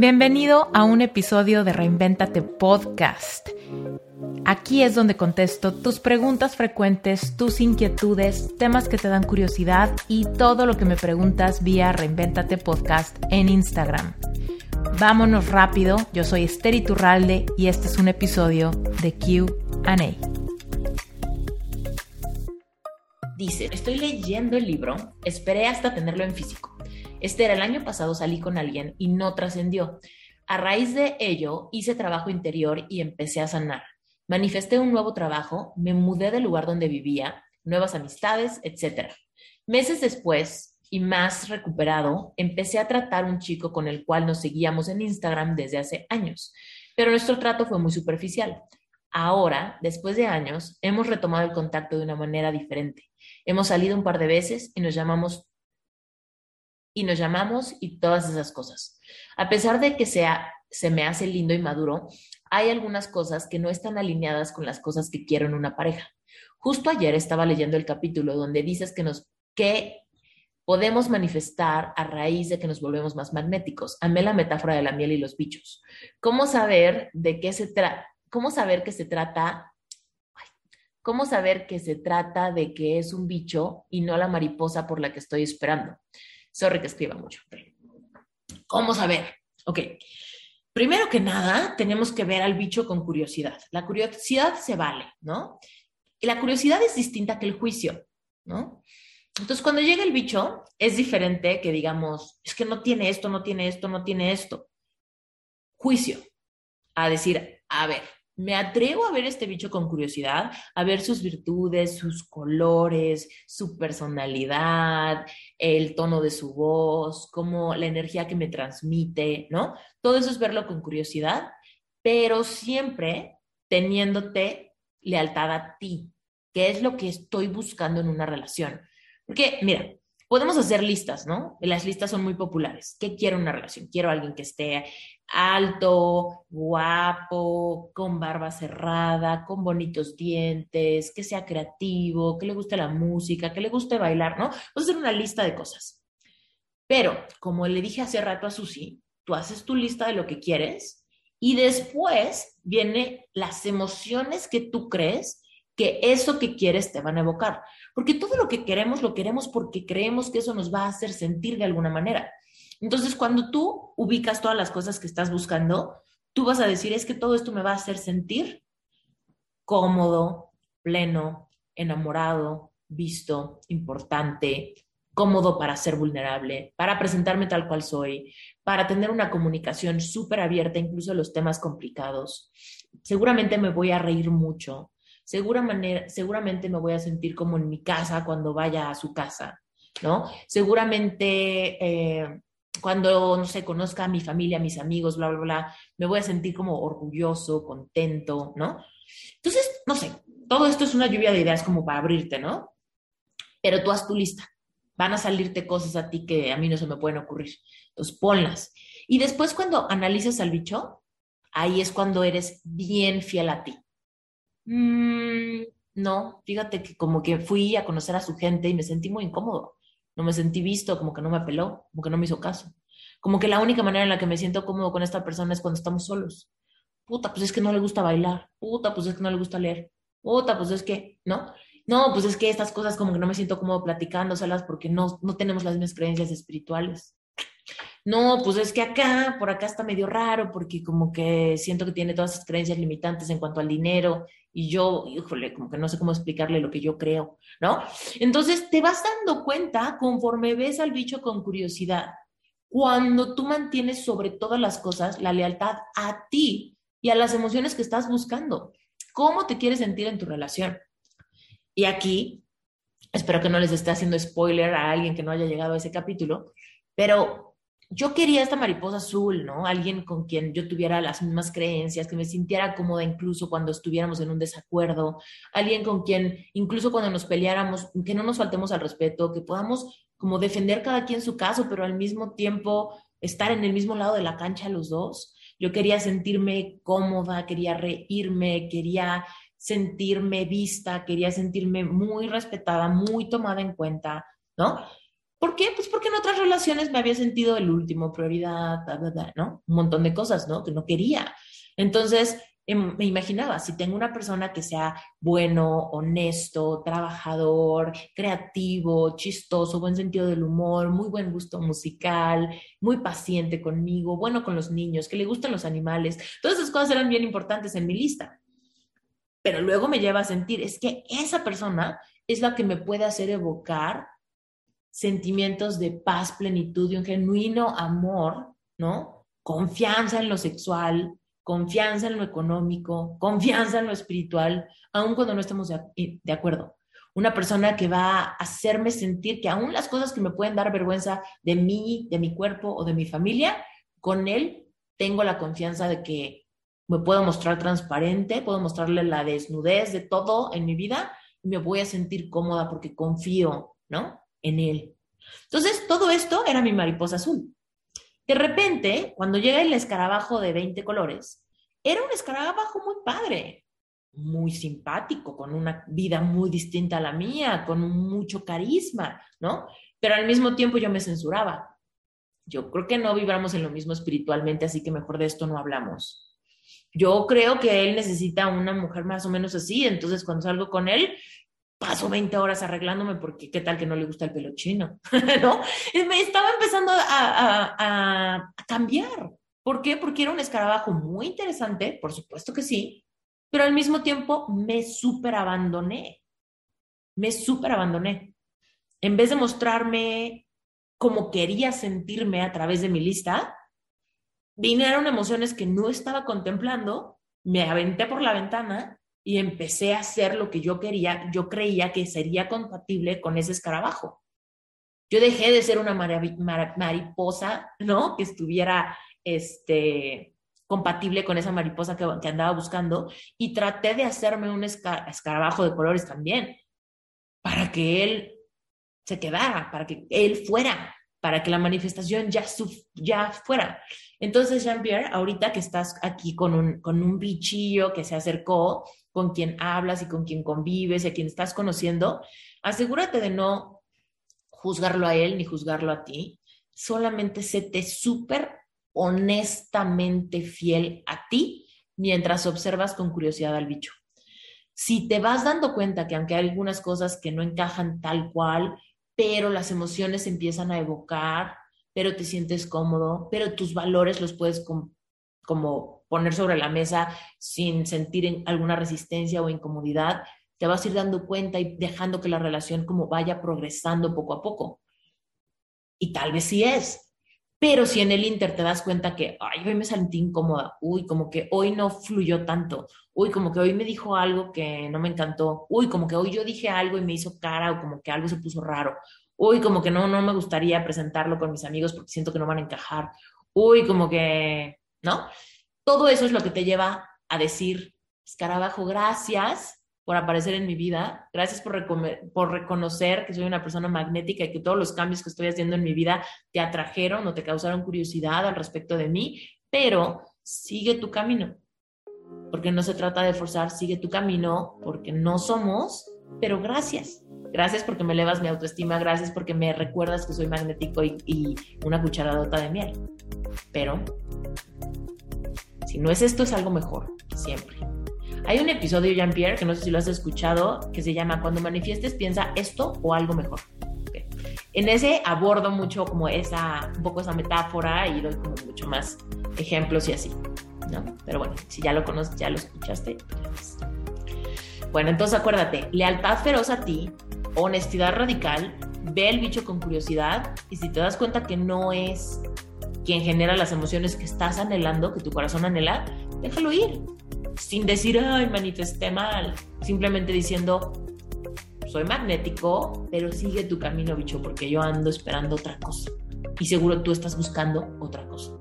Bienvenido a un episodio de Reinventate Podcast. Aquí es donde contesto tus preguntas frecuentes, tus inquietudes, temas que te dan curiosidad y todo lo que me preguntas vía Reinventate Podcast en Instagram. Vámonos rápido, yo soy Esther Iturralde y este es un episodio de QA. Dice, estoy leyendo el libro, esperé hasta tenerlo en físico era el año pasado, salí con alguien y no trascendió. A raíz de ello, hice trabajo interior y empecé a sanar. Manifesté un nuevo trabajo, me mudé del lugar donde vivía, nuevas amistades, etc. Meses después, y más recuperado, empecé a tratar un chico con el cual nos seguíamos en Instagram desde hace años, pero nuestro trato fue muy superficial. Ahora, después de años, hemos retomado el contacto de una manera diferente. Hemos salido un par de veces y nos llamamos y nos llamamos y todas esas cosas. A pesar de que sea, se me hace lindo y maduro, hay algunas cosas que no están alineadas con las cosas que quiero en una pareja. Justo ayer estaba leyendo el capítulo donde dices que nos que podemos manifestar a raíz de que nos volvemos más magnéticos. Amé la metáfora de la miel y los bichos. ¿Cómo saber de qué se trata? ¿Cómo saber que se trata? ¿Cómo saber que se trata de que es un bicho y no la mariposa por la que estoy esperando? Sorry que escriba mucho. ¿Cómo saber? Ok. Primero que nada, tenemos que ver al bicho con curiosidad. La curiosidad se vale, ¿no? Y la curiosidad es distinta que el juicio, ¿no? Entonces, cuando llega el bicho, es diferente que digamos, es que no tiene esto, no tiene esto, no tiene esto. Juicio. A decir, a ver, me atrevo a ver este bicho con curiosidad, a ver sus virtudes, sus colores, su personalidad, el tono de su voz, como la energía que me transmite, ¿no? Todo eso es verlo con curiosidad, pero siempre teniéndote lealtad a ti, que es lo que estoy buscando en una relación. Porque, mira, podemos hacer listas, ¿no? Las listas son muy populares. ¿Qué quiero en una relación? Quiero a alguien que esté alto, guapo, con barba cerrada, con bonitos dientes, que sea creativo, que le guste la música, que le guste bailar, ¿no? Puedes hacer una lista de cosas. Pero, como le dije hace rato a Susi, tú haces tu lista de lo que quieres y después vienen las emociones que tú crees que eso que quieres te van a evocar. Porque todo lo que queremos lo queremos porque creemos que eso nos va a hacer sentir de alguna manera. Entonces, cuando tú ubicas todas las cosas que estás buscando, tú vas a decir, es que todo esto me va a hacer sentir cómodo, pleno, enamorado, visto, importante, cómodo para ser vulnerable, para presentarme tal cual soy, para tener una comunicación súper abierta, incluso los temas complicados. Seguramente me voy a reír mucho, seguramente me voy a sentir como en mi casa cuando vaya a su casa, ¿no? Seguramente eh, cuando, no sé, conozca a mi familia, a mis amigos, bla, bla, bla, me voy a sentir como orgulloso, contento, ¿no? Entonces, no sé, todo esto es una lluvia de ideas como para abrirte, ¿no? Pero tú haz tu lista. Van a salirte cosas a ti que a mí no se me pueden ocurrir. Entonces, ponlas. Y después cuando analices al bicho, ahí es cuando eres bien fiel a ti. Mm, no, fíjate que como que fui a conocer a su gente y me sentí muy incómodo. No me sentí visto, como que no me apeló, como que no me hizo caso. Como que la única manera en la que me siento cómodo con esta persona es cuando estamos solos. Puta, pues es que no le gusta bailar. Puta, pues es que no le gusta leer. Puta, pues es que, ¿no? No, pues es que estas cosas como que no me siento cómodo platicándoselas porque no, no tenemos las mismas creencias espirituales. No, pues es que acá, por acá está medio raro porque como que siento que tiene todas esas creencias limitantes en cuanto al dinero y yo, híjole, como que no sé cómo explicarle lo que yo creo, ¿no? Entonces te vas dando cuenta conforme ves al bicho con curiosidad, cuando tú mantienes sobre todas las cosas la lealtad a ti y a las emociones que estás buscando. ¿Cómo te quieres sentir en tu relación? Y aquí, espero que no les esté haciendo spoiler a alguien que no haya llegado a ese capítulo, pero yo quería esta mariposa azul, ¿no? Alguien con quien yo tuviera las mismas creencias, que me sintiera cómoda incluso cuando estuviéramos en un desacuerdo, alguien con quien incluso cuando nos peleáramos, que no nos faltemos al respeto, que podamos como defender cada quien su caso, pero al mismo tiempo estar en el mismo lado de la cancha los dos. Yo quería sentirme cómoda, quería reírme, quería sentirme vista, quería sentirme muy respetada, muy tomada en cuenta, ¿no? ¿Por qué? Pues porque en otras relaciones me había sentido el último, prioridad, ¿no? Un montón de cosas, ¿no? Que no quería. Entonces, em, me imaginaba, si tengo una persona que sea bueno, honesto, trabajador, creativo, chistoso, buen sentido del humor, muy buen gusto musical, muy paciente conmigo, bueno con los niños, que le gustan los animales, todas esas cosas eran bien importantes en mi lista. Pero luego me lleva a sentir, es que esa persona es la que me puede hacer evocar sentimientos de paz, plenitud y un genuino amor, ¿no? Confianza en lo sexual, confianza en lo económico, confianza en lo espiritual, aun cuando no estemos de, de, acuerdo. Una persona que va a hacerme sentir que aún las cosas que me pueden dar vergüenza de mí, de mi cuerpo o de mi familia, con él tengo la confianza de que me puedo mostrar transparente, puedo mostrarle la desnudez de todo en mi vida y me voy a sentir cómoda porque confío, ¿no? En él. Entonces, todo esto era mi mariposa azul. De repente, cuando llega el escarabajo de 20 colores, era un escarabajo muy padre, muy simpático, con una vida muy distinta a la mía, con mucho carisma, ¿no? Pero al mismo tiempo yo me censuraba. Yo creo que no vibramos en lo mismo espiritualmente, así que mejor de esto no hablamos. Yo creo que él necesita una mujer más o menos así, entonces cuando salgo con él, paso 20 horas arreglándome porque qué tal que no le gusta el pelo chino, ¿no? me estaba empezando a, cambiar. ¿Por qué? Porque era un escarabajo muy interesante, por supuesto que sí, pero al mismo tiempo me súper abandoné. Me súper abandoné. En vez de mostrarme como quería sentirme a través de mi lista, vinieron emociones que no estaba contemplando, me aventé por la ventana y empecé a hacer lo que yo quería, yo creía que sería compatible con ese escarabajo. Yo dejé de ser una mariposa, ¿no? Que estuviera este, compatible con esa mariposa que, andaba buscando y traté de hacerme un escarabajo de colores también, para que él se quedara, para que él fuera, para que la manifestación ya, ya fuera. Entonces, Jean-Pierre, ahorita que estás aquí con un, con un bichillo que se acercó, con quien hablas y con quien convives y a quien estás conociendo, asegúrate de no juzgarlo a él ni juzgarlo a ti. Solamente séte súper honestamente fiel a ti mientras observas con curiosidad al bicho. Si te vas dando cuenta que aunque hay algunas cosas que no encajan tal cual, pero las emociones empiezan a evocar, pero te sientes cómodo, pero tus valores los puedes como poner sobre la mesa sin sentir alguna resistencia o incomodidad, te vas a ir dando cuenta y dejando que la relación como vaya progresando poco a poco. Y tal vez sí es, pero si en el Inter te das cuenta que, ay, hoy me sentí incómoda, uy, como que hoy no fluyó tanto, uy, como que hoy me dijo algo que no me encantó, uy, como que hoy yo dije algo y me hizo cara o como que algo se puso raro, uy, como que no, no me gustaría presentarlo con mis amigos porque siento que no van a encajar, uy, como que, ¿no? Todo eso es lo que te lleva a decir, escarabajo, gracias por aparecer en mi vida, gracias por, por reconocer que soy una persona magnética y que todos los cambios que estoy haciendo en mi vida te atrajeron o te causaron curiosidad al respecto de mí, pero sigue tu camino, porque no se trata de forzar, sigue tu camino, porque no somos, pero gracias. Gracias porque me elevas mi autoestima, gracias porque me recuerdas que soy magnético y, y una cucharadota de miel. Pero si no es esto, es algo mejor, siempre. Hay un episodio, Jean-Pierre, que no sé si lo has escuchado, que se llama Cuando manifiestes, piensa esto o algo mejor. En ese abordo mucho como esa, un poco esa metáfora y doy como mucho más ejemplos y así, ¿no? Pero bueno, si ya lo conoces, ya lo escuchaste. Pues. Bueno, entonces acuérdate, lealtad feroz a ti, honestidad radical, ve el bicho con curiosidad y si te das cuenta que no es quien genera las emociones que estás anhelando, que tu corazón anhela, déjalo ir. Sin decir, ay, manifesté mal. Simplemente diciendo, soy magnético, pero sigue tu camino, bicho, porque yo ando esperando otra cosa. Y seguro tú estás buscando otra cosa.